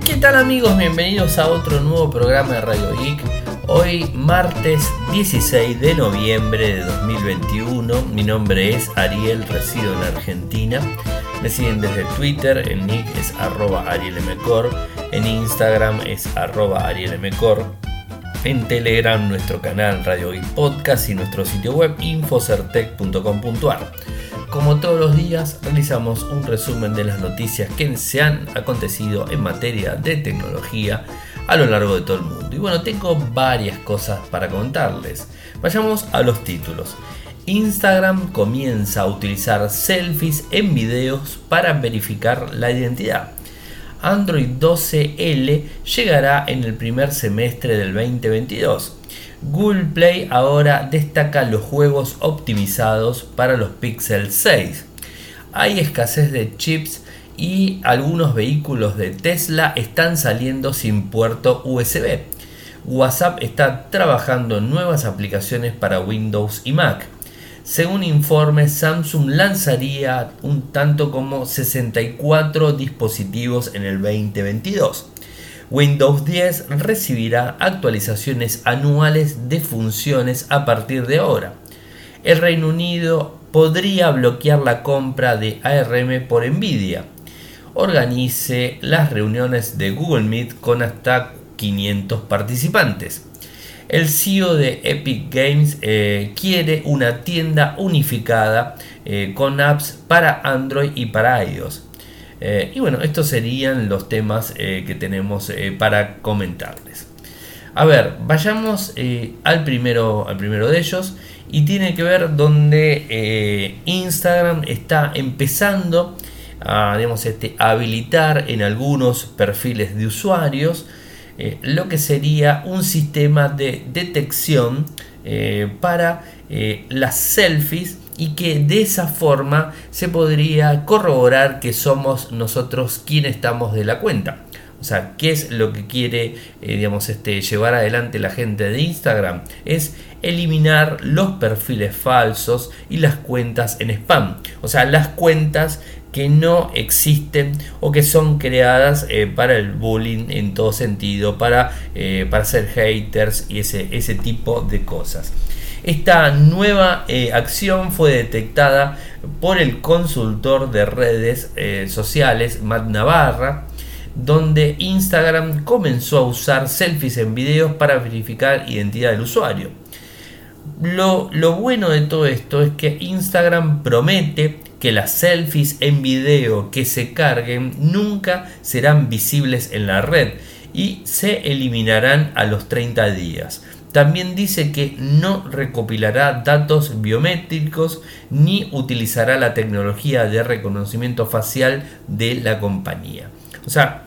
¿Qué tal amigos? Bienvenidos a otro nuevo programa de Radio Geek. Hoy martes 16 de noviembre de 2021. Mi nombre es Ariel, resido en Argentina. Me siguen desde Twitter, en nick es arroba arielmcor, en Instagram es arroba arielmcor, en Telegram nuestro canal Radio Geek Podcast y nuestro sitio web infocertec.com.ar. Como todos los días, realizamos un resumen de las noticias que se han acontecido en materia de tecnología a lo largo de todo el mundo. Y bueno, tengo varias cosas para contarles. Vayamos a los títulos. Instagram comienza a utilizar selfies en videos para verificar la identidad. Android 12L llegará en el primer semestre del 2022. Google Play ahora destaca los juegos optimizados para los Pixel 6. Hay escasez de chips y algunos vehículos de Tesla están saliendo sin puerto USB. WhatsApp está trabajando en nuevas aplicaciones para Windows y Mac. Según informes, Samsung lanzaría un tanto como 64 dispositivos en el 2022. Windows 10 recibirá actualizaciones anuales de funciones a partir de ahora. El Reino Unido podría bloquear la compra de ARM por Nvidia. Organice las reuniones de Google Meet con hasta 500 participantes. El CEO de Epic Games eh, quiere una tienda unificada eh, con apps para Android y para iOS. Eh, y bueno, estos serían los temas eh, que tenemos eh, para comentarles. A ver, vayamos al, primero, al primero de ellos y tiene que ver donde Instagram está empezando a digamos, este, habilitar en algunos perfiles de usuarios lo que sería un sistema de detección para las selfies y que de esa forma se podría corroborar que somos nosotros quienes estamos de la cuenta. O sea, ¿qué es lo que quiere eh, digamos, este, llevar adelante la gente de Instagram? Es eliminar los perfiles falsos y las cuentas en spam. O sea, las cuentas que no existen o que son creadas eh, para el bullying en todo sentido, para, eh, para ser haters y ese, ese tipo de cosas. Esta nueva eh, acción fue detectada por el consultor de redes eh, sociales, Matt Navarra, donde Instagram comenzó a usar selfies en videos para verificar identidad del usuario. Lo, lo, bueno de todo esto es que Instagram promete que las selfies en video que se carguen nunca serán visibles en la red y se eliminarán a los 30 días. También dice que no recopilará datos biométricos ni utilizará la tecnología de reconocimiento facial de la compañía. O sea,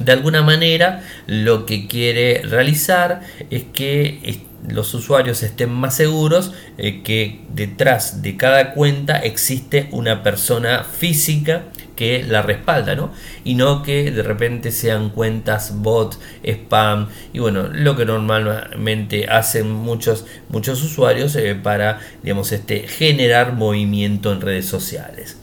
de alguna manera lo que quiere realizar es que los usuarios estén más seguros eh, que detrás de cada cuenta existe una persona física que la respalda, ¿no? Y no que de repente sean cuentas bot, spam y bueno, lo que normalmente hacen muchos, muchos usuarios eh, para, digamos, este, generar movimiento en redes sociales.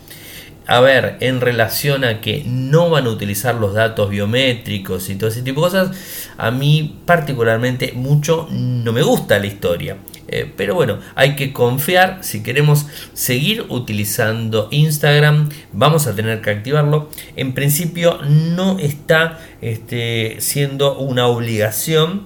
A ver, en relación a que no van a utilizar los datos biométricos y todo ese tipo de cosas, a mí particularmente mucho no me gusta la historia. Eh, pero bueno, hay que confiar. Si queremos seguir utilizando Instagram, vamos a tener que activarlo. En principio no está este, siendo una obligación.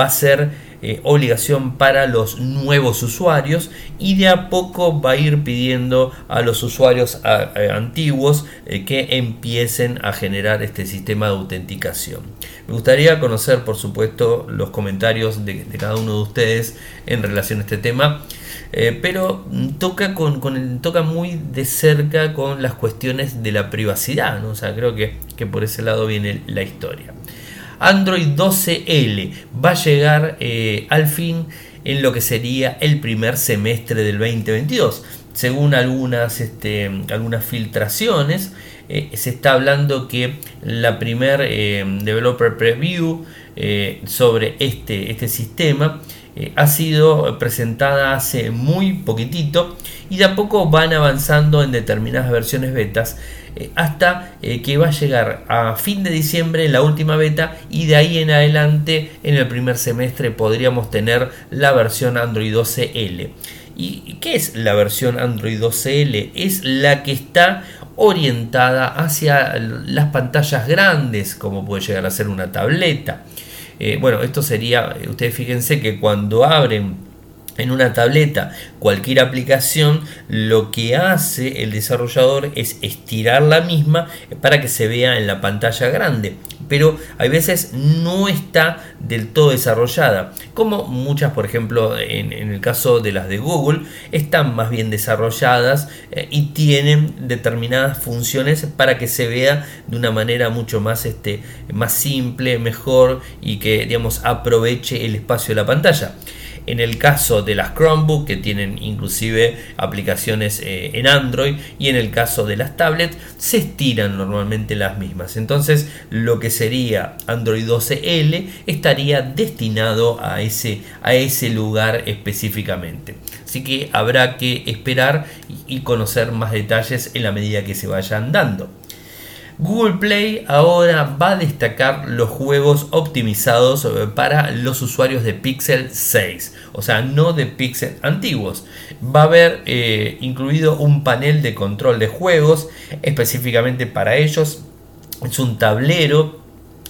Va a ser eh, obligación para los nuevos usuarios y de a poco va a ir pidiendo a los usuarios antiguos eh, que empiecen a generar este sistema de autenticación. Me gustaría conocer, por supuesto, los comentarios de, cada uno de ustedes en relación a este tema. Eh, pero toca, con, toca muy de cerca con las cuestiones de la privacidad, ¿no? o creo que, que por ese lado viene la historia. Android 12L va a llegar eh, al fin en lo que sería el primer semestre del 2022. según algunas, este, algunas filtraciones, eh, se está hablando que la primer eh, developer preview sobre este, este sistema ha sido presentada hace muy poquitito y de a poco van avanzando en determinadas versiones betas hasta que va a llegar a fin de diciembre la última beta y de ahí en adelante en el primer semestre podríamos tener la versión Android 12L. ¿Y qué es la versión Android 12L? Es la que está orientada hacia las pantallas grandes, como puede llegar a ser una tableta. Eh, bueno, esto sería, ustedes fíjense que cuando abren en una tableta cualquier aplicación lo que hace el desarrollador es estirar la misma para que se vea en la pantalla grande. Pero hay veces no está del todo desarrollada como muchas por ejemplo en, el caso de las de Google están más bien desarrolladas eh, y tienen determinadas funciones para que se vea de una manera mucho más, este, más simple mejor y que digamos aproveche el espacio de la pantalla en el caso de las Chromebook, que tienen inclusive aplicaciones eh, en Android, y en el caso de las tablets, se estiran normalmente las mismas. Entonces, lo que sería Android 12L estaría destinado a ese, a ese lugar específicamente. Así que habrá que esperar y conocer más detalles en la medida que se vayan dando. Google Play ahora va a destacar los juegos optimizados eh, para los usuarios de Pixel 6, o sea, no de Pixel antiguos. Va a haber eh, incluido un panel de control de juegos específicamente para ellos. Es un tablero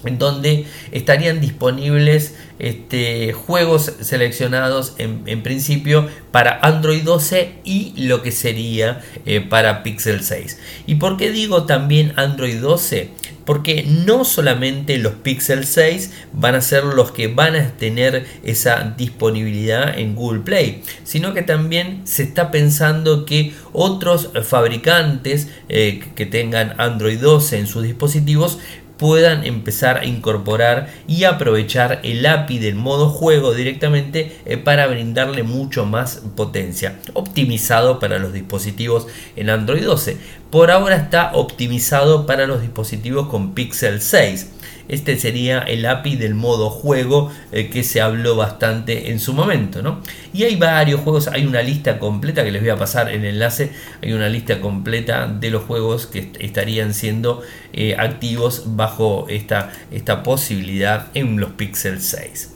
en donde estarían disponibles este, juegos seleccionados en, principio para Android 12 y lo que sería eh, para Pixel 6. ¿Y por qué digo también Android 12? Porque no solamente los Pixel 6 van a ser los que van a tener esa disponibilidad en Google Play, sino que también se está pensando que otros fabricantes eh, que tengan Android 12 en sus dispositivos puedan empezar a incorporar y aprovechar el API del modo juego directamente eh, para brindarle mucho más potencia, optimizado para los dispositivos en Android 12. Por ahora está optimizado para los dispositivos con Pixel 6. Este sería el API del modo juego eh, que se habló bastante en su momento. ¿no? Y hay varios juegos, hay una lista completa que les voy a pasar el enlace, hay una lista completa de los juegos que estarían siendo eh, activos bajo esta, esta posibilidad en los Pixel 6.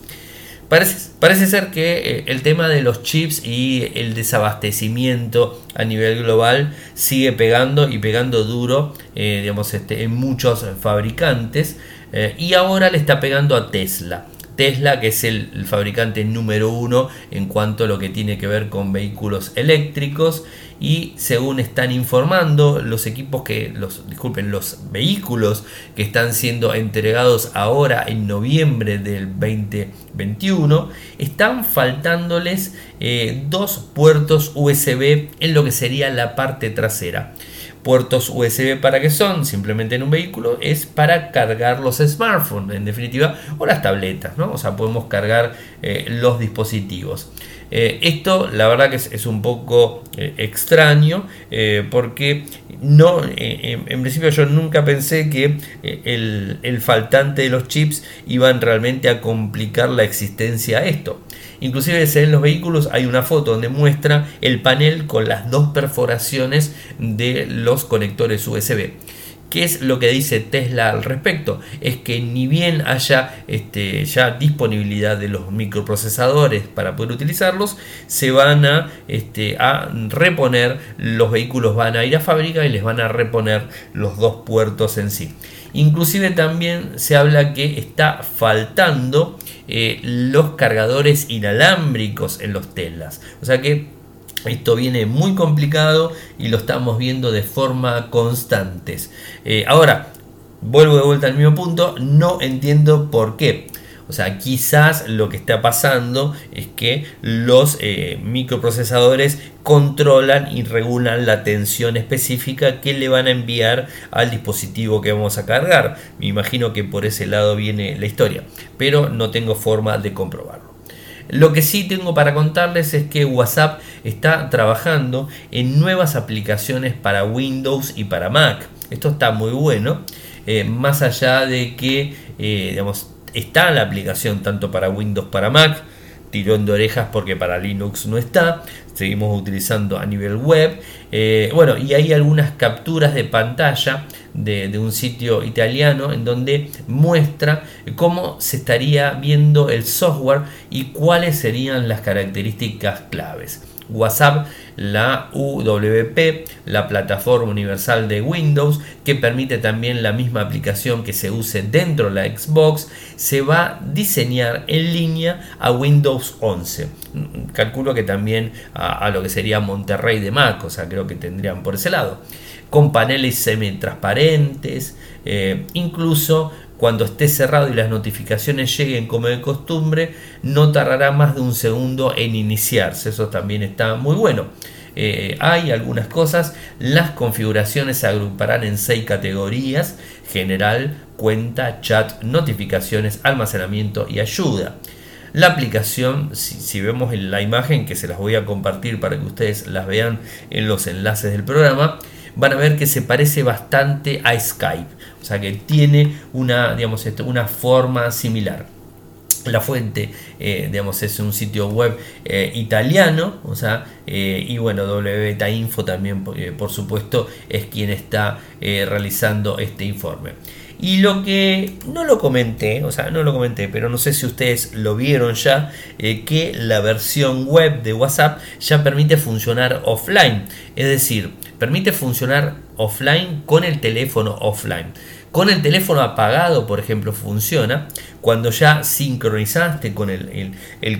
Parece, parece, ser que eh, el tema de los chips y el desabastecimiento a nivel global sigue pegando y pegando duro digamos, este, en muchos fabricantes. Eh, y ahora le está pegando a Tesla. Tesla, que es el, fabricante número uno en cuanto a lo que tiene que ver con vehículos eléctricos. Y según están informando, los equipos que, los, disculpen, los vehículos que están siendo entregados ahora en noviembre del 2021, están faltándoles eh, dos puertos USB en lo que sería la parte trasera puertos USB para qué son, simplemente en un vehículo, es para cargar los smartphones, en definitiva, o las tabletas, ¿no? O sea, podemos cargar eh, los dispositivos. Eh, esto la verdad que es, un poco eh, extraño porque no, en principio yo nunca pensé que el, el, faltante de los chips iban realmente a complicar la existencia a esto. Inclusive en los vehículos hay una foto donde muestra el panel con las dos perforaciones de los conectores USB. ¿Qué es lo que dice Tesla al respecto? Es que ni bien haya este, ya disponibilidad de los microprocesadores para poder utilizarlos, se van a, este, a reponer, los vehículos van a ir a fábrica y les van a reponer los dos puertos en sí. Inclusive también se habla que está faltando eh, los cargadores inalámbricos en los Teslas. O sea que esto viene muy complicado y lo estamos viendo de forma constante. Eh, ahora, vuelvo de vuelta al mismo punto, no entiendo por qué. O sea, quizás lo que está pasando es que los eh, microprocesadores controlan y regulan la tensión específica que le van a enviar al dispositivo que vamos a cargar. Me imagino que por ese lado viene la historia, pero no tengo forma de comprobarlo. Lo que sí tengo para contarles es que WhatsApp está trabajando en nuevas aplicaciones para Windows y para Mac. Esto está muy bueno, eh, más allá de que eh, digamos, está la aplicación tanto para Windows para Mac, tirón de orejas porque para Linux no está, seguimos utilizando a nivel web. Eh, bueno, y hay algunas capturas de pantalla de, un sitio italiano en donde muestra cómo se estaría viendo el software y cuáles serían las características claves. WhatsApp, la UWP, la plataforma universal de Windows, que permite también la misma aplicación que se use dentro de la Xbox, se va a diseñar en línea a Windows 11. Calculo que también a, lo que sería Monterrey de Mac, o sea, creo que tendrían por ese lado. Con paneles semi-transparentes, eh, incluso cuando esté cerrado y las notificaciones lleguen como de costumbre, no tardará más de un segundo en iniciarse. Eso también está muy bueno. Eh, hay algunas cosas, las configuraciones se agruparán en seis categorías, general, cuenta, chat, notificaciones, almacenamiento y ayuda. La aplicación, si, si, vemos en la imagen que se las voy a compartir para que ustedes las vean en los enlaces del programa, van a ver que se parece bastante a Skype. O sea que tiene una, digamos, una forma similar. La fuente, eh, digamos, es un sitio web eh, italiano, o sea, eh, y bueno, WBeta Info también, por supuesto, es quien está realizando este informe. Y lo que no lo comenté, o sea, no lo comenté, pero no sé si ustedes lo vieron ya, que la versión web de WhatsApp ya permite funcionar offline. Es decir, permite funcionar offline con el teléfono offline. Con el teléfono apagado, por ejemplo, funciona cuando ya sincronizaste con el,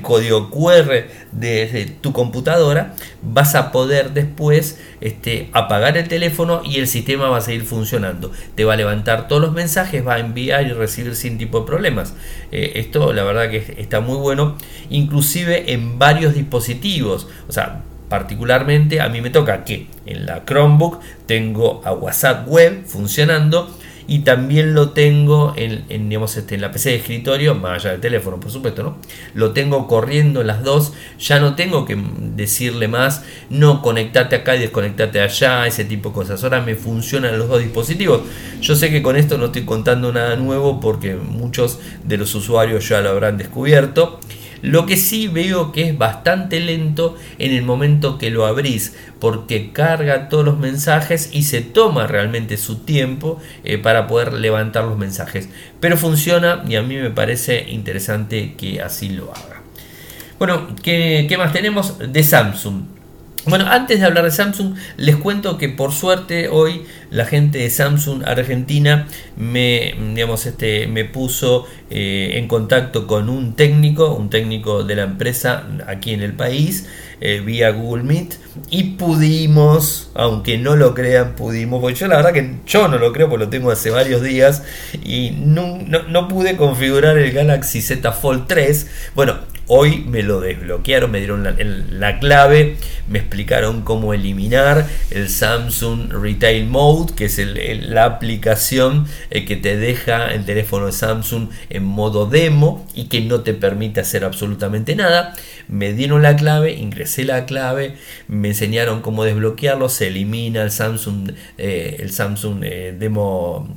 código QR de, tu computadora, vas a poder después este, apagar el teléfono y el sistema va a seguir funcionando. Te va a levantar todos los mensajes, va a enviar y recibir sin tipo de problemas. Eh, esto la verdad que está muy bueno, inclusive en varios dispositivos. O sea, particularmente a mí me toca que en la Chromebook tengo a WhatsApp web funcionando y también lo tengo en, digamos, este, en la PC de escritorio, más allá del teléfono, por supuesto, ¿no? Lo tengo corriendo las dos, ya no tengo que decirle más, no conectate acá y desconectate allá, ese tipo de cosas. Ahora me funcionan los dos dispositivos. Yo sé que con esto no estoy contando nada nuevo porque muchos de los usuarios ya lo habrán descubierto. Lo que sí veo que es bastante lento en el momento que lo abrís, porque carga todos los mensajes y se toma realmente su tiempo eh, para poder levantar los mensajes. Pero funciona y a mí me parece interesante que así lo haga. Bueno, ¿qué, qué más tenemos de Samsung? Bueno, antes de hablar de Samsung, les cuento que por suerte hoy la gente de Samsung Argentina me, digamos, este, me puso eh, en contacto con un técnico, un técnico de la empresa aquí en el país, eh, vía Google Meet, y pudimos, aunque no lo crean, pudimos, porque yo la verdad que yo no lo creo, porque lo tengo hace varios días, y no, no pude configurar el Galaxy Z Fold 3. Bueno, Hoy me lo desbloquearon, me dieron la, clave, me explicaron cómo eliminar el Samsung Retail Mode, que es la aplicación eh, que te deja el teléfono de Samsung en modo demo y que no te permite hacer absolutamente nada. Me dieron la clave, ingresé la clave, me enseñaron cómo desbloquearlo, se elimina el Samsung, eh, el Samsung eh, demo,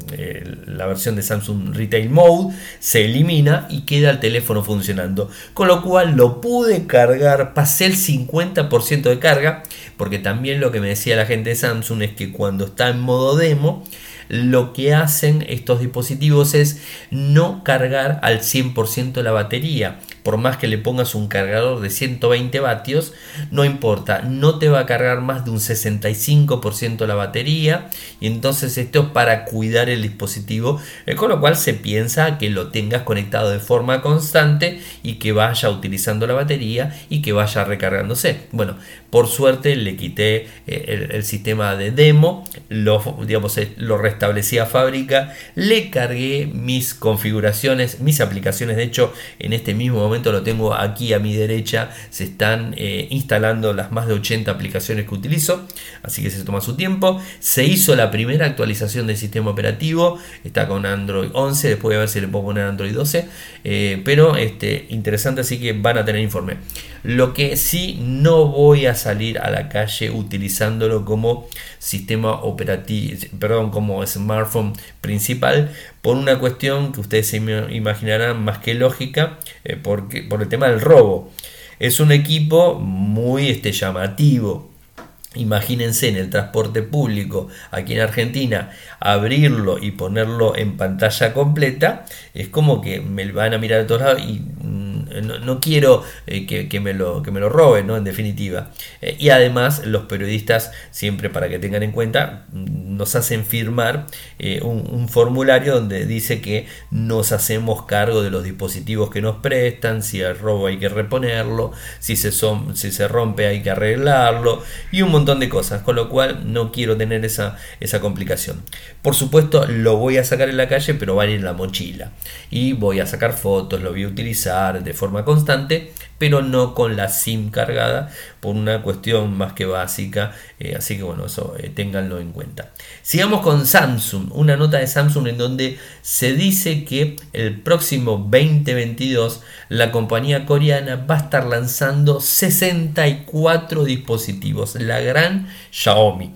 la versión de Samsung Retail Mode, se elimina y queda el teléfono funcionando. Con lo cual lo pude cargar, pasé el 50% de carga, porque también lo que me decía la gente de Samsung es que cuando está en modo demo, lo que hacen estos dispositivos es no cargar al 100% la batería por más que le pongas un cargador de 120 vatios, no importa, no te va a cargar más de un 65% la batería y entonces esto es para cuidar el dispositivo, eh, con lo cual se piensa que lo tengas conectado de forma constante y que vaya utilizando la batería y que vaya recargándose. Bueno, por suerte le quité eh, el, sistema de demo, lo, digamos, eh, lo restablecí a fábrica, le cargué mis configuraciones, mis aplicaciones, de hecho en este mismo momento lo tengo aquí a mi derecha, se están eh, instalando las más de 80 aplicaciones que utilizo, así que se toma su tiempo, se hizo la primera actualización del sistema operativo, está con Android 11, después a ver si le puedo poner Android 12, eh, pero este, interesante, así que van a tener informe. Lo que sí no voy a salir a la calle utilizándolo como sistema operativo, perdón, como smartphone principal, por una cuestión que ustedes se imaginarán más que lógica, eh, porque, por el tema del robo. Es un equipo muy este, llamativo, Imagínense en el transporte público aquí en Argentina abrirlo y ponerlo en pantalla completa, es como que me van a mirar a todos lados y no, quiero eh, que, me lo, que me lo roben, ¿no? En definitiva. Eh, y además los periodistas, siempre para que tengan en cuenta, nos hacen firmar eh, un, formulario donde dice que nos hacemos cargo de los dispositivos que nos prestan, si el robo hay que reponerlo, si se, son, si se rompe hay que arreglarlo y un montón de cosas, con lo cual no quiero tener esa, esa complicación. Por supuesto lo voy a sacar en la calle, pero va a ir en la mochila y voy a sacar fotos, lo voy a utilizar de forma constante, pero no con la SIM cargada por una cuestión más que básica. Eh, así que bueno, eso eh, ténganlo en cuenta. Sigamos con Samsung, una nota de Samsung en donde se dice que el próximo 2022 la compañía coreana va a estar lanzando 64 dispositivos, la gran Xiaomi.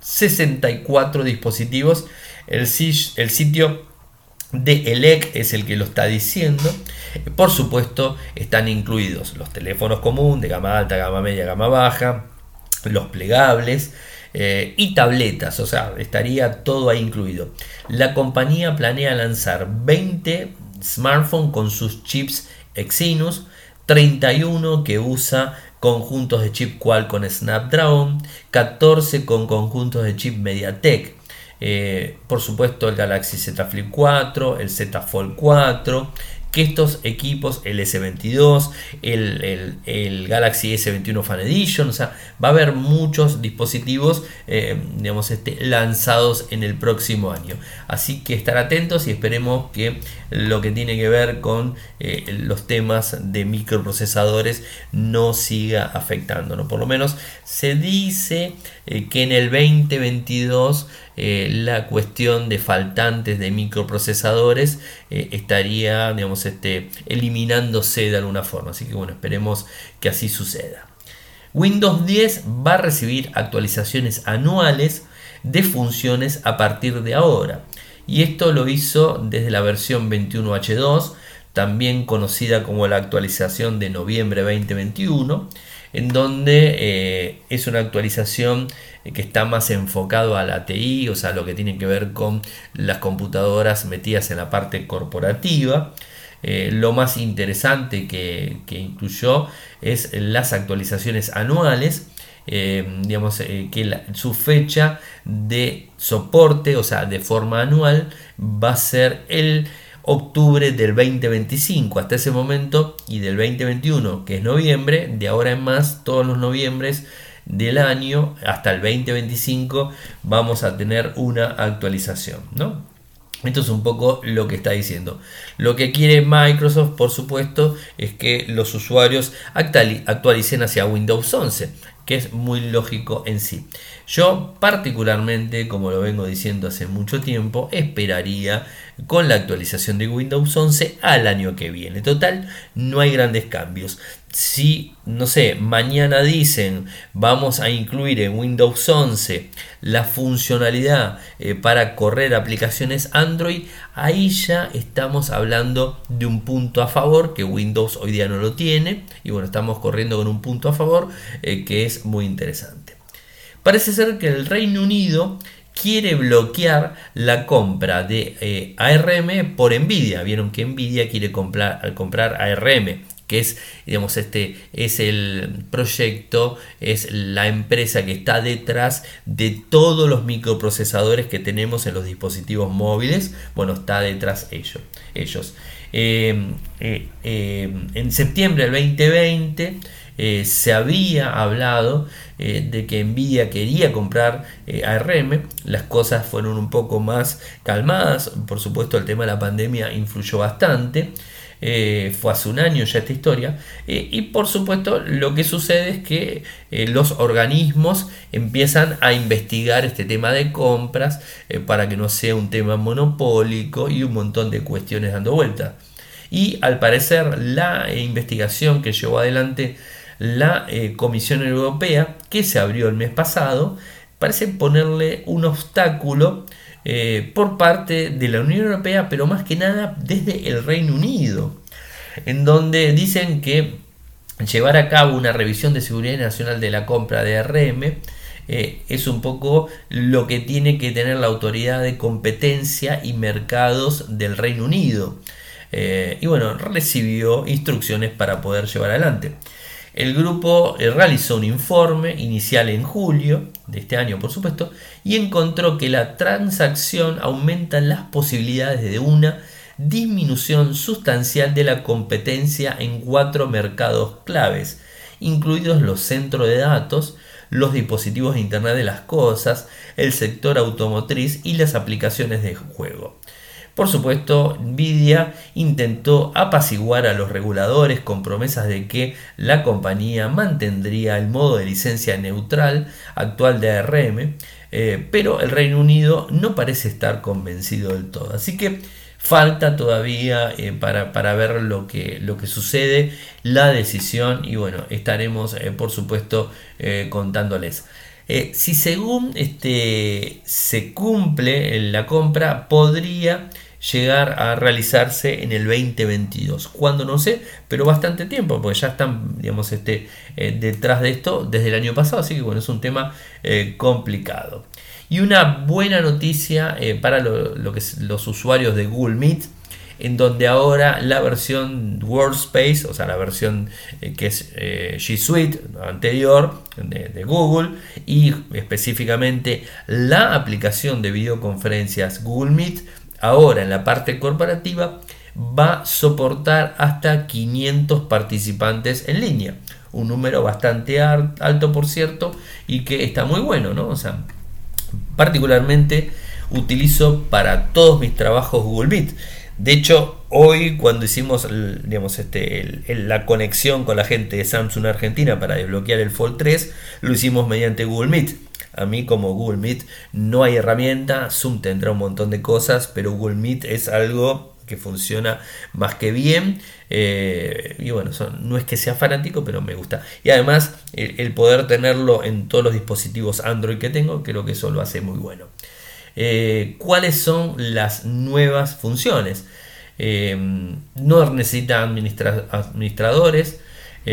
64 dispositivos. El, el sitio de ELEC es el que lo está diciendo. Por supuesto, están incluidos los teléfonos comunes de gama alta, gama media, gama baja, los plegables eh, y tabletas, o sea, estaría todo ahí incluido. La compañía planea lanzar 20 smartphones con sus chips Exynos, 31 que usa conjuntos de chip Qualcomm Snapdragon, 14 con conjuntos de chip MediaTek. Eh, por supuesto el Galaxy Z Flip 4, el Z Fold 4, que estos equipos, el S22, el, Galaxy S21 Fan Edition, o sea, va a haber muchos dispositivos, eh, digamos, este, lanzados en el próximo año. Así que estar atentos y esperemos que lo que tiene que ver con eh, los temas de microprocesadores no siga afectándonos. Por lo menos se dice que en el 2022 la cuestión de faltantes de microprocesadores estaría, digamos, este, eliminándose de alguna forma. Así que bueno, esperemos que así suceda. Windows 10 va a recibir actualizaciones anuales de funciones a partir de ahora. Y esto lo hizo desde la versión 21H2, también conocida como la actualización de noviembre 2021, en donde eh, es una actualización que está más enfocado a la TI, o sea, lo que tiene que ver con las computadoras metidas en la parte corporativa. Eh, lo más interesante que, incluyó es las actualizaciones anuales. Eh, digamos eh, que su fecha de soporte, o sea, de forma anual, va a ser el octubre del 2025 hasta ese momento y del 2021 que es noviembre de ahora en más todos los noviembres del año hasta el 2025 vamos a tener una actualización ¿no? Esto es un poco lo que está diciendo. Lo que quiere Microsoft, por supuesto, es que los usuarios actualicen hacia Windows 11, que es muy lógico en sí. Yo particularmente, como lo vengo diciendo hace mucho tiempo, esperaría con la actualización de Windows 11 al año que viene. Total, no hay grandes cambios. Si, no sé, mañana dicen vamos a incluir en Windows 11 la funcionalidad eh, para correr aplicaciones Android, ahí ya estamos hablando de un punto a favor que Windows hoy día no lo tiene. Y bueno, estamos corriendo con un punto a favor eh, que es muy interesante. Parece ser que el Reino Unido quiere bloquear la compra de eh, ARM por Nvidia. Vieron que Nvidia quiere comprar, comprar ARM que es, digamos, este es el proyecto, es la empresa que está detrás de todos los microprocesadores que tenemos en los dispositivos móviles. Bueno, está detrás ellos. ellos. Eh, eh, en septiembre del 2020 eh, se había hablado eh, de que Nvidia quería comprar eh, ARM, las cosas fueron un poco más calmadas, por supuesto el tema de la pandemia influyó bastante. fue hace un año ya esta historia. y por supuesto lo que sucede es que los organismos empiezan a investigar este tema de compras para que no sea un tema monopólico y un montón de cuestiones dando vueltas. Y al parecer la investigación que llevó adelante la eh, Comisión Europea, que se abrió el mes pasado, parece ponerle un obstáculo eh, por parte de la Unión Europea, pero más que nada desde el Reino Unido, en donde dicen que llevar a cabo una revisión de seguridad nacional de la compra de RM eh, es un poco lo que tiene que tener la autoridad de competencia y mercados del Reino Unido. y bueno, recibió instrucciones para poder llevar adelante. El grupo eh, realizó un informe inicial en julio de este año, por supuesto, y encontró que la transacción aumenta las posibilidades de una disminución sustancial de la competencia en cuatro mercados claves, incluidos los centros de datos, los dispositivos de Internet de las Cosas, el sector automotriz y las aplicaciones de juego. Por supuesto, Nvidia intentó apaciguar a los reguladores con promesas de que la compañía mantendría el modo de licencia neutral actual de ARM, eh, pero el Reino Unido no parece estar convencido del todo. Así que falta todavía eh, para, ver lo que, lo que sucede, la decisión y bueno, estaremos eh, por supuesto contándoles. si según este, se cumple la compra, podría llegar a realizarse en el 2022. Cuando no sé, pero bastante tiempo, porque ya están, digamos, este, eh, detrás de esto desde el año pasado, así que bueno, es un tema eh, complicado. Y una buena noticia eh, para lo, que los usuarios de Google Meet, en donde ahora la versión Workspace, o sea, la versión que es G Suite anterior de, Google, y específicamente la aplicación de videoconferencias Google Meet, ahora en la parte corporativa va a soportar hasta 500 participantes en línea. Un número bastante alto, por cierto, y que está muy bueno, ¿no? O sea, particularmente utilizo para todos mis trabajos Google Meet. De hecho, hoy cuando hicimos digamos, este, la conexión con la gente de Samsung Argentina para desbloquear el Fold 3, lo hicimos mediante Google Meet. A mí como Google Meet no hay herramienta, Zoom tendrá un montón de cosas, pero Google Meet es algo que funciona más que bien. Eh, y bueno, no es que sea fanático pero me gusta. Y además el, poder tenerlo en todos los dispositivos Android que tengo creo que eso lo hace muy bueno. Eh, cuáles son las nuevas funciones eh, no necesita administradores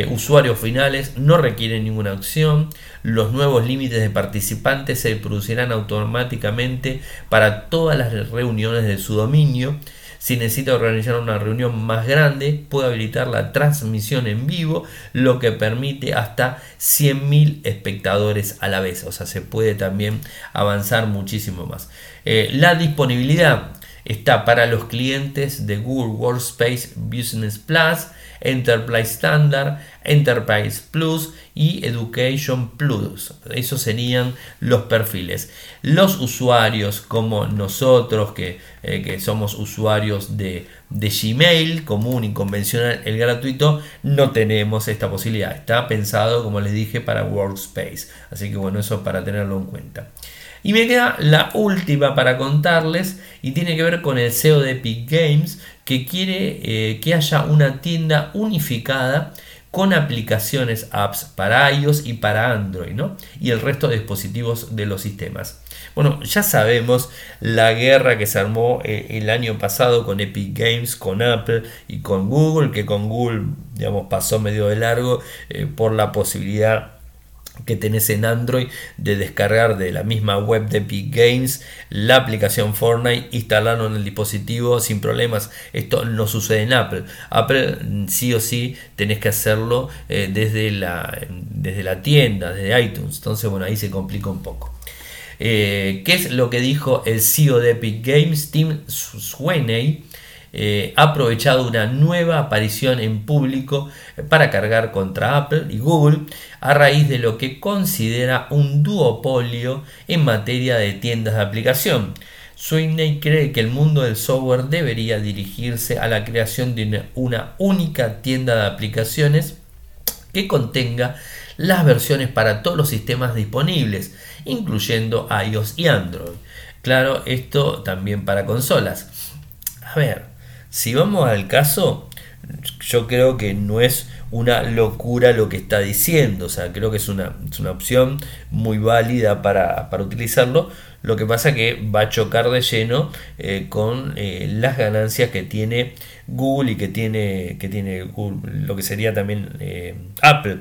usuarios finales no requieren ninguna acción. Los nuevos límites de participantes se producirán automáticamente para todas las reuniones de su dominio. Si necesita organizar una reunión más grande, puede habilitar la transmisión en vivo, lo que permite hasta 100.000 espectadores a la vez. O sea, se puede también avanzar muchísimo más. Eh, la disponibilidad está para los clientes de Google Workspace Business Plus Enterprise Standard, Enterprise Plus y Education Plus. Esos serían los perfiles. Los usuarios como nosotros, que, eh, somos usuarios de, de, Gmail común y convencional, el gratuito, no tenemos esta posibilidad. Está pensado, como les dije, para Workspace. Así que bueno, eso para tenerlo en cuenta. Y me queda la última para contarles y tiene que ver con el SEO de Epic Games que quiere eh, que haya una tienda unificada con aplicaciones apps para iOS y para Android ¿no? y el resto de dispositivos de los sistemas. Bueno, ya sabemos la guerra que se armó eh, el año pasado con Epic Games, con Apple y con Google, que con Google digamos, pasó medio de largo eh, por la posibilidad que tenés en Android de descargar de la misma web de Epic Games la aplicación Fortnite, instalarlo en el dispositivo sin problemas. Esto no sucede en Apple. Apple sí o sí tenés que hacerlo eh, desde, la, desde la tienda, desde iTunes. Entonces, bueno, ahí se complica un poco. Eh, ¿Qué es lo que dijo el CEO de Epic Games, Tim Sweeney? Eh, ha aprovechado una nueva aparición en público para cargar contra Apple y Google a raíz de lo que considera un duopolio en materia de tiendas de aplicación. Sweeney cree que el mundo del software debería dirigirse a la creación de una, única tienda de aplicaciones que contenga las versiones para todos los sistemas disponibles, incluyendo iOS y Android. Claro, esto también para consolas. A ver, si vamos al caso, yo creo que no es una locura lo que está diciendo, o sea, creo que es una, opción muy válida para, utilizarlo. Lo que pasa que va a chocar de lleno eh, con eh, las ganancias que tiene Google y que tiene, que tiene lo que sería también eh, Apple.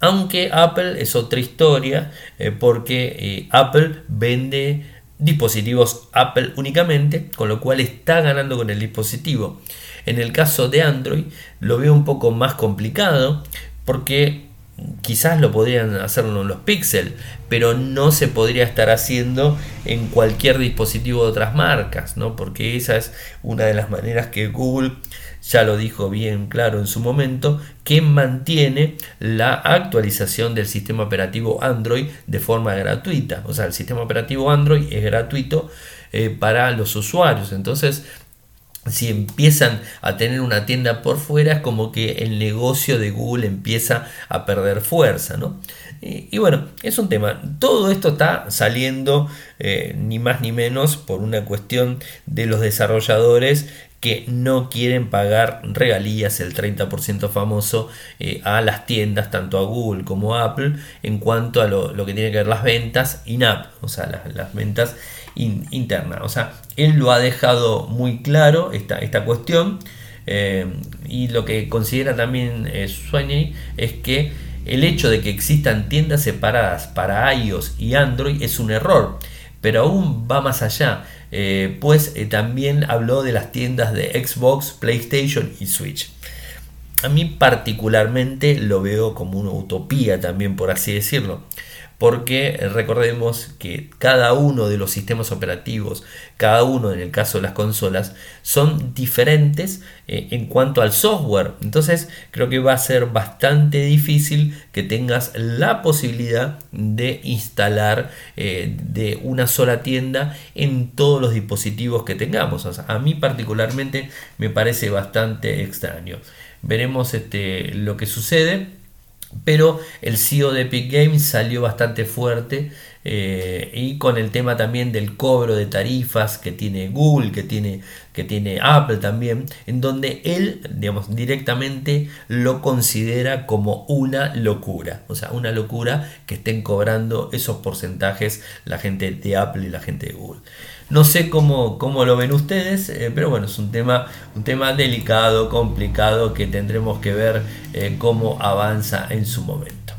Aunque Apple es otra historia, porque Apple vende dispositivos Apple únicamente, con lo cual está ganando con el dispositivo. En el caso de Android lo veo un poco más complicado porque quizás lo podrían hacerlo en los Pixel, pero no se podría estar haciendo en cualquier dispositivo de otras marcas, ¿no? Porque esa es una de las maneras que Google ya lo dijo bien claro en su momento, que mantiene la actualización del sistema operativo Android de forma gratuita. O sea, el sistema operativo Android es gratuito eh, para los usuarios. Entonces, si empiezan a tener una tienda por fuera, es como que el negocio de Google empieza a perder fuerza, ¿no? Y, bueno, es un tema. Todo esto está saliendo eh, ni más ni menos por una cuestión de los desarrolladores que no quieren pagar regalías, el 30% famoso, eh, a las tiendas, tanto a Google como Apple, en cuanto a lo, que tiene que ver las ventas in-app, o sea, las, ventas internas. O sea, él lo ha dejado muy claro esta, esta cuestión. Eh, y lo que considera también eh, es que el hecho de que existan tiendas separadas para iOS y Android es un error, pero aún va más allá. Eh, pues eh, también habló de las tiendas de Xbox, PlayStation y Switch. A mí particularmente lo veo como una utopía también, por así decirlo porque recordemos que cada uno de los sistemas operativos, cada uno en el caso de las consolas, son diferentes eh, en cuanto al software. Entonces creo que va a ser bastante difícil que tengas la posibilidad de instalar eh, de una sola tienda en todos los dispositivos que tengamos. a mí particularmente me parece bastante extraño. Veremos este, lo que sucede pero el CEO de Epic Games salió bastante fuerte eh, y con el tema también del cobro de tarifas que tiene Google, que tiene, que tiene Apple también, en donde él, digamos, directamente lo considera como una locura, o sea, una locura que estén cobrando esos porcentajes la gente de Apple y la gente de Google. No sé cómo, cómo lo ven ustedes, eh, pero bueno, es un tema, un tema delicado, complicado, que tendremos que ver eh, cómo avanza en su momento.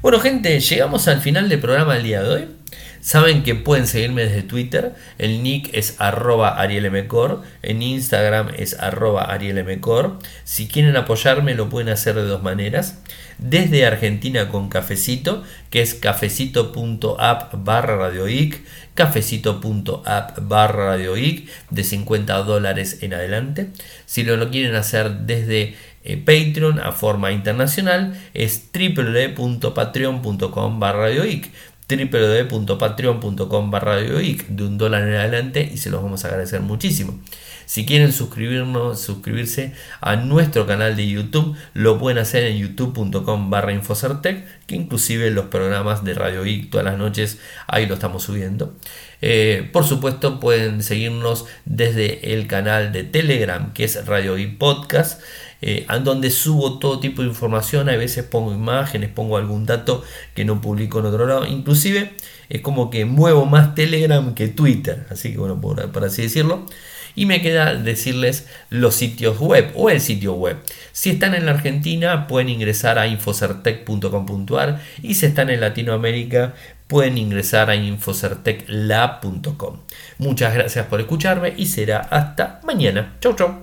Bueno, gente, llegamos al final del programa del día de hoy. Saben que pueden seguirme desde Twitter, el nick es arroba arielmcor, en Instagram es arroba arielmcor. Si quieren apoyarme lo pueden hacer de dos maneras. Desde Argentina con cafecito, que es cafecito.app barra radioic cafecito.app barra radioic de 50 dólares en adelante. Si lo, lo quieren hacer desde eh, Patreon a forma internacional es www.patreon.com barra radioic www.patreon.com barra de un dólar en adelante y se los vamos a agradecer muchísimo. Si quieren suscribirnos, suscribirse a nuestro canal de YouTube, lo pueden hacer en youtube.com barra infocertec, que inclusive los programas de Radio I todas las noches ahí lo estamos subiendo. Eh, por supuesto, pueden seguirnos desde el canal de Telegram, que es Radio I Podcast. Eh, donde subo todo tipo de información, a veces pongo imágenes, pongo algún dato que no publico en otro lado, inclusive es como que muevo más Telegram que Twitter, así que bueno, por así decirlo. Y me queda decirles los sitios web o el sitio web. Si están en la Argentina pueden ingresar a infocertec.com.ar y si están en Latinoamérica pueden ingresar a infocerteclab.com. Muchas gracias por escucharme y será hasta mañana. Chau chau.